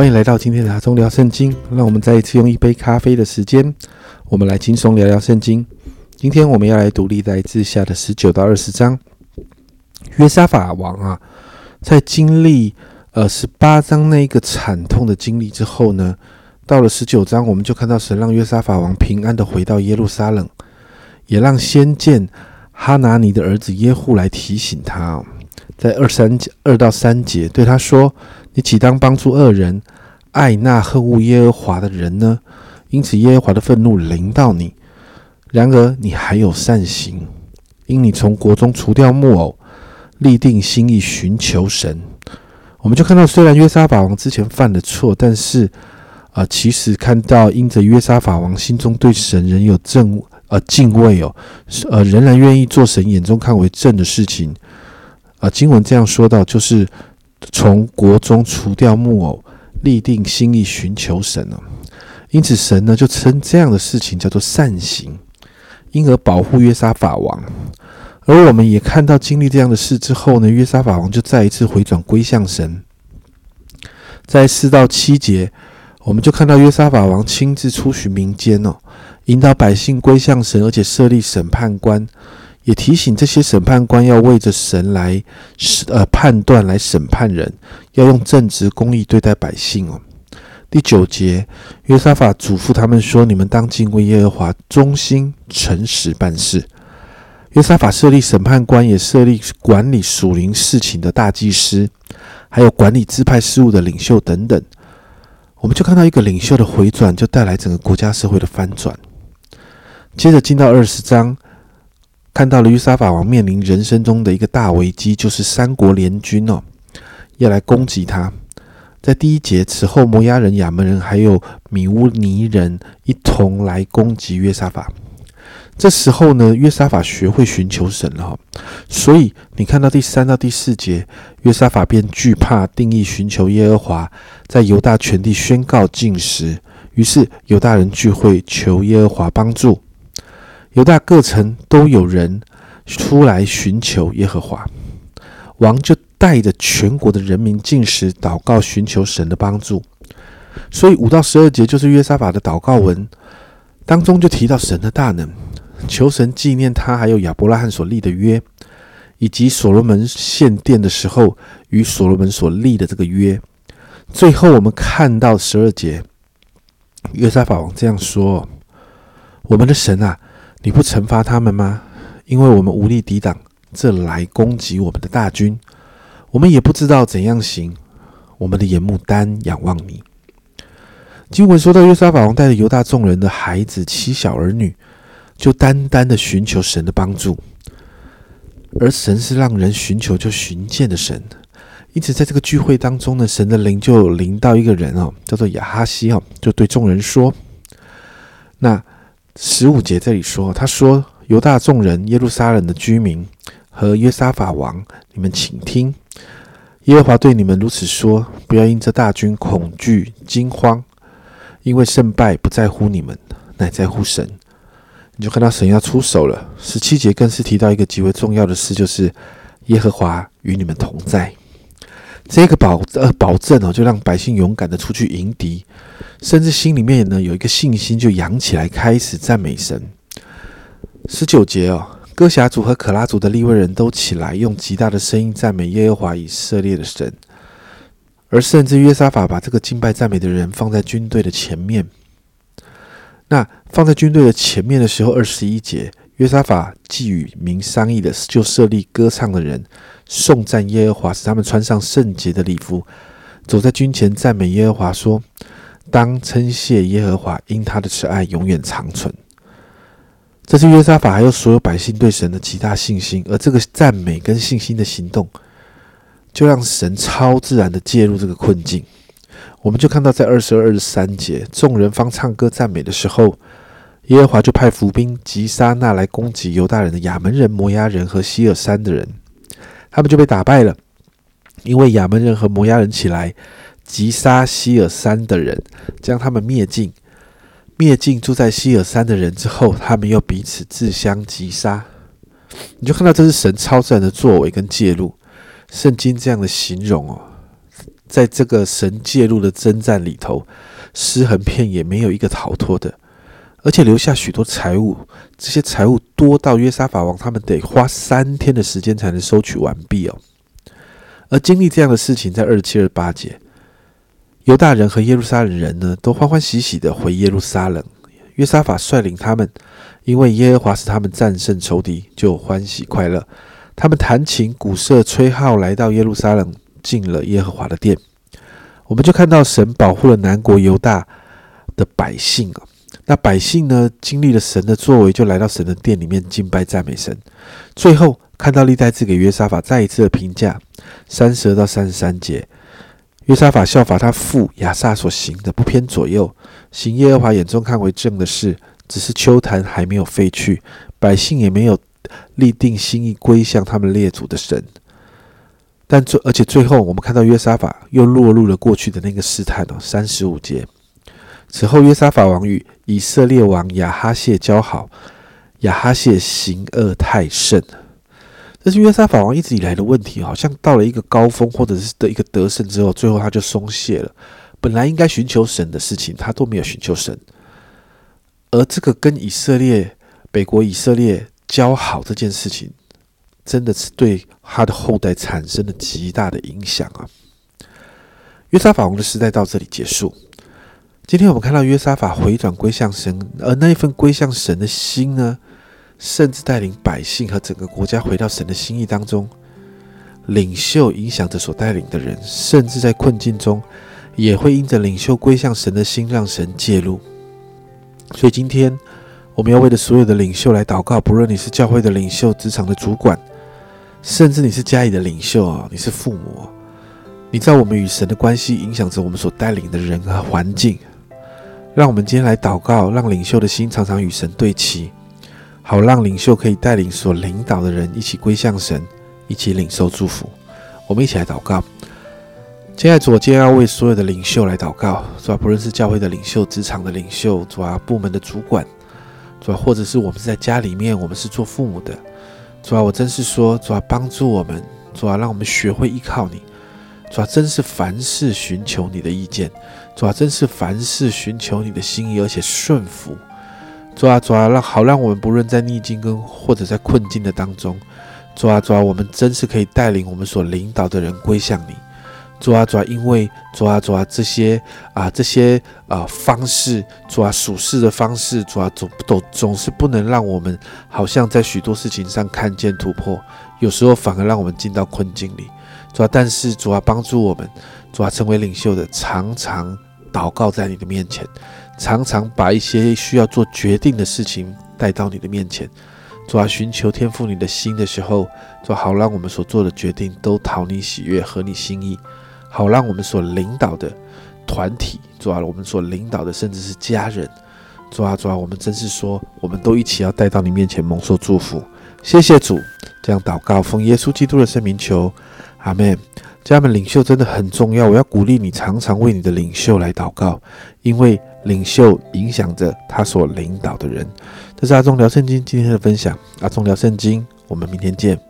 欢迎来到今天的阿中聊圣经。让我们再一次用一杯咖啡的时间，我们来轻松聊聊圣经。今天我们要来读历代志下的十九到二十章。约沙法王啊，在经历呃十八章那一个惨痛的经历之后呢，到了十九章，我们就看到神让约沙法王平安的回到耶路撒冷，也让先见哈拿尼的儿子耶户来提醒他，在二三节二到三节对他说。你岂当帮助恶人，爱那恨恶耶和华的人呢？因此耶和华的愤怒临到你。然而你还有善行，因你从国中除掉木偶，立定心意寻求神。我们就看到，虽然约沙法王之前犯了错，但是啊，其实看到因着约沙法王心中对神仍有正呃敬畏哦，呃仍然愿意做神眼中看为正的事情。啊，经文这样说到，就是。从国中除掉木偶，立定心意寻求神了。因此，神呢就称这样的事情叫做善行，因而保护约沙法王。而我们也看到，经历这样的事之后呢，约沙法王就再一次回转归向神。在四到七节，我们就看到约沙法王亲自出巡民间哦，引导百姓归向神，而且设立审判官。也提醒这些审判官要为着神来呃判断来审判人，要用正直公义对待百姓哦。第九节，约沙法嘱咐他们说：“你们当敬畏耶和华，忠心诚实办事。”约沙法设立审判官，也设立管理属灵事情的大祭司，还有管理支派事务的领袖等等。我们就看到一个领袖的回转，就带来整个国家社会的翻转。接着进到二十章。看到了约沙法王面临人生中的一个大危机，就是三国联军哦，要来攻击他。在第一节，此后摩押人、亚门人还有米乌尼人一同来攻击约沙法。这时候呢，约沙法学会寻求神了，所以你看到第三到第四节，约沙法便惧怕，定义寻求耶和华，在犹大全地宣告禁食。于是犹大人聚会求耶和华帮助。犹大各城都有人出来寻求耶和华，王就带着全国的人民进食祷告，寻求神的帮助。所以五到十二节就是约沙法的祷告文当中就提到神的大能，求神纪念他，还有亚伯拉罕所立的约，以及所罗门献殿的时候与所罗门所立的这个约。最后我们看到十二节，约沙法王这样说：“我们的神啊！”你不惩罚他们吗？因为我们无力抵挡这来攻击我们的大军，我们也不知道怎样行。我们的眼目单仰望你。经文说到，约沙法王带着犹大众人的孩子、妻小儿女，就单单的寻求神的帮助。而神是让人寻求就寻见的神，因此在这个聚会当中呢，神的灵就临到一个人哦，叫做亚哈西哦，就对众人说：“那。”十五节这里说，他说：“犹大众人、耶路撒冷的居民和约沙法王，你们请听，耶和华对你们如此说：不要因这大军恐惧惊慌，因为胜败不在乎你们，乃在乎神。你就看到神要出手了。十七节更是提到一个极为重要的事，就是耶和华与你们同在。这个保呃保证哦，就让百姓勇敢的出去迎敌。”甚至心里面呢有一个信心，就扬起来，开始赞美神。十九节哦，哥侠族和可拉族的利未人都起来，用极大的声音赞美耶和华以色列的神。而甚至约沙法把这个敬拜赞美的人放在军队的前面。那放在军队的前面的时候，二十一节，约沙法既与民商议的，就设立歌唱的人，颂赞耶和华，使他们穿上圣洁的礼服，走在军前赞美耶和华，说。当称谢耶和华，因他的慈爱永远长存。这是约沙法还有所有百姓对神的极大信心，而这个赞美跟信心的行动，就让神超自然的介入这个困境。我们就看到在二十二、二十三节，众人方唱歌赞美的时候，耶和华就派伏兵击杀那来攻击犹大人的亚门人、摩押人和希尔山的人，他们就被打败了，因为亚门人和摩押人起来。击杀希尔山的人，将他们灭尽。灭尽住在希尔山的人之后，他们又彼此自相击杀。你就看到这是神超自然的作为跟介入。圣经这样的形容哦，在这个神介入的征战里头，尸横遍野，没有一个逃脱的，而且留下许多财物，这些财物多到约沙法王他们得花三天的时间才能收取完毕哦。而经历这样的事情，在二十七二十八节，犹大人和耶路撒冷人呢，都欢欢喜喜的回耶路撒冷。约沙法率领他们，因为耶和华使他们战胜仇敌，就欢喜快乐。他们弹琴、鼓瑟、吹号，来到耶路撒冷，进了耶和华的殿。我们就看到神保护了南国犹大的百姓啊。那百姓呢，经历了神的作为，就来到神的殿里面敬拜赞美神。最后看到历代志给约沙法再一次的评价，三十二到三十三节。约沙法效法他父亚撒所行的，不偏左右，行耶和华眼中看为正的事。只是秋坛还没有废去，百姓也没有立定心意归向他们列祖的神。但最而且最后，我们看到约沙法又落入了过去的那个试探哦。三十五节，此后约沙法王与以色列王亚哈谢交好，亚哈谢行恶太甚。这是约沙法王一直以来的问题，好像到了一个高峰或者是的一个得胜之后，最后他就松懈了。本来应该寻求神的事情，他都没有寻求神。而这个跟以色列北国以色列交好这件事情，真的是对他的后代产生了极大的影响啊！约沙法王的时代到这里结束。今天我们看到约沙法回转归向神，而那一份归向神的心呢？甚至带领百姓和整个国家回到神的心意当中，领袖影响着所带领的人，甚至在困境中也会因着领袖归向神的心，让神介入。所以今天我们要为了所有的领袖来祷告，不论你是教会的领袖、职场的主管，甚至你是家里的领袖啊，你是父母，你知道我们与神的关系影响着我们所带领的人和环境。让我们今天来祷告，让领袖的心常常与神对齐。好，让领袖可以带领所领导的人一起归向神，一起领受祝福。我们一起来祷告。现在左肩要为所有的领袖来祷告，主要不论是教会的领袖、职场的领袖，主要部门的主管，主要或者是我们是在家里面，我们是做父母的，主要我真是说，主要帮助我们，主要让我们学会依靠你，主要真是凡事寻求你的意见，主要真是凡事寻求你的心意，而且顺服。主啊，主啊，让好让我们不论在逆境跟或者在困境的当中，主啊，主啊，我们真是可以带领我们所领导的人归向你。主啊，主啊，因为主啊，主啊，这些啊这些啊方式，主啊属事的方式，主啊总总总是不能让我们好像在许多事情上看见突破，有时候反而让我们进到困境里。主啊，但是主啊帮助我们，主啊成为领袖的，常常祷告在你的面前。常常把一些需要做决定的事情带到你的面前，主啊，寻求天赋你的心的时候，做好让我们所做的决定都讨你喜悦，合你心意，好让我们所领导的团体，主啊，我们所领导的甚至是家人，主啊，主啊，我们真是说，我们都一起要带到你面前蒙受祝福。谢谢主，这样祷告，奉耶稣基督的圣名求，阿门。家人们，领袖真的很重要，我要鼓励你常常为你的领袖来祷告，因为。领袖影响着他所领导的人，这是阿忠聊圣经今天的分享。阿忠聊圣经，我们明天见。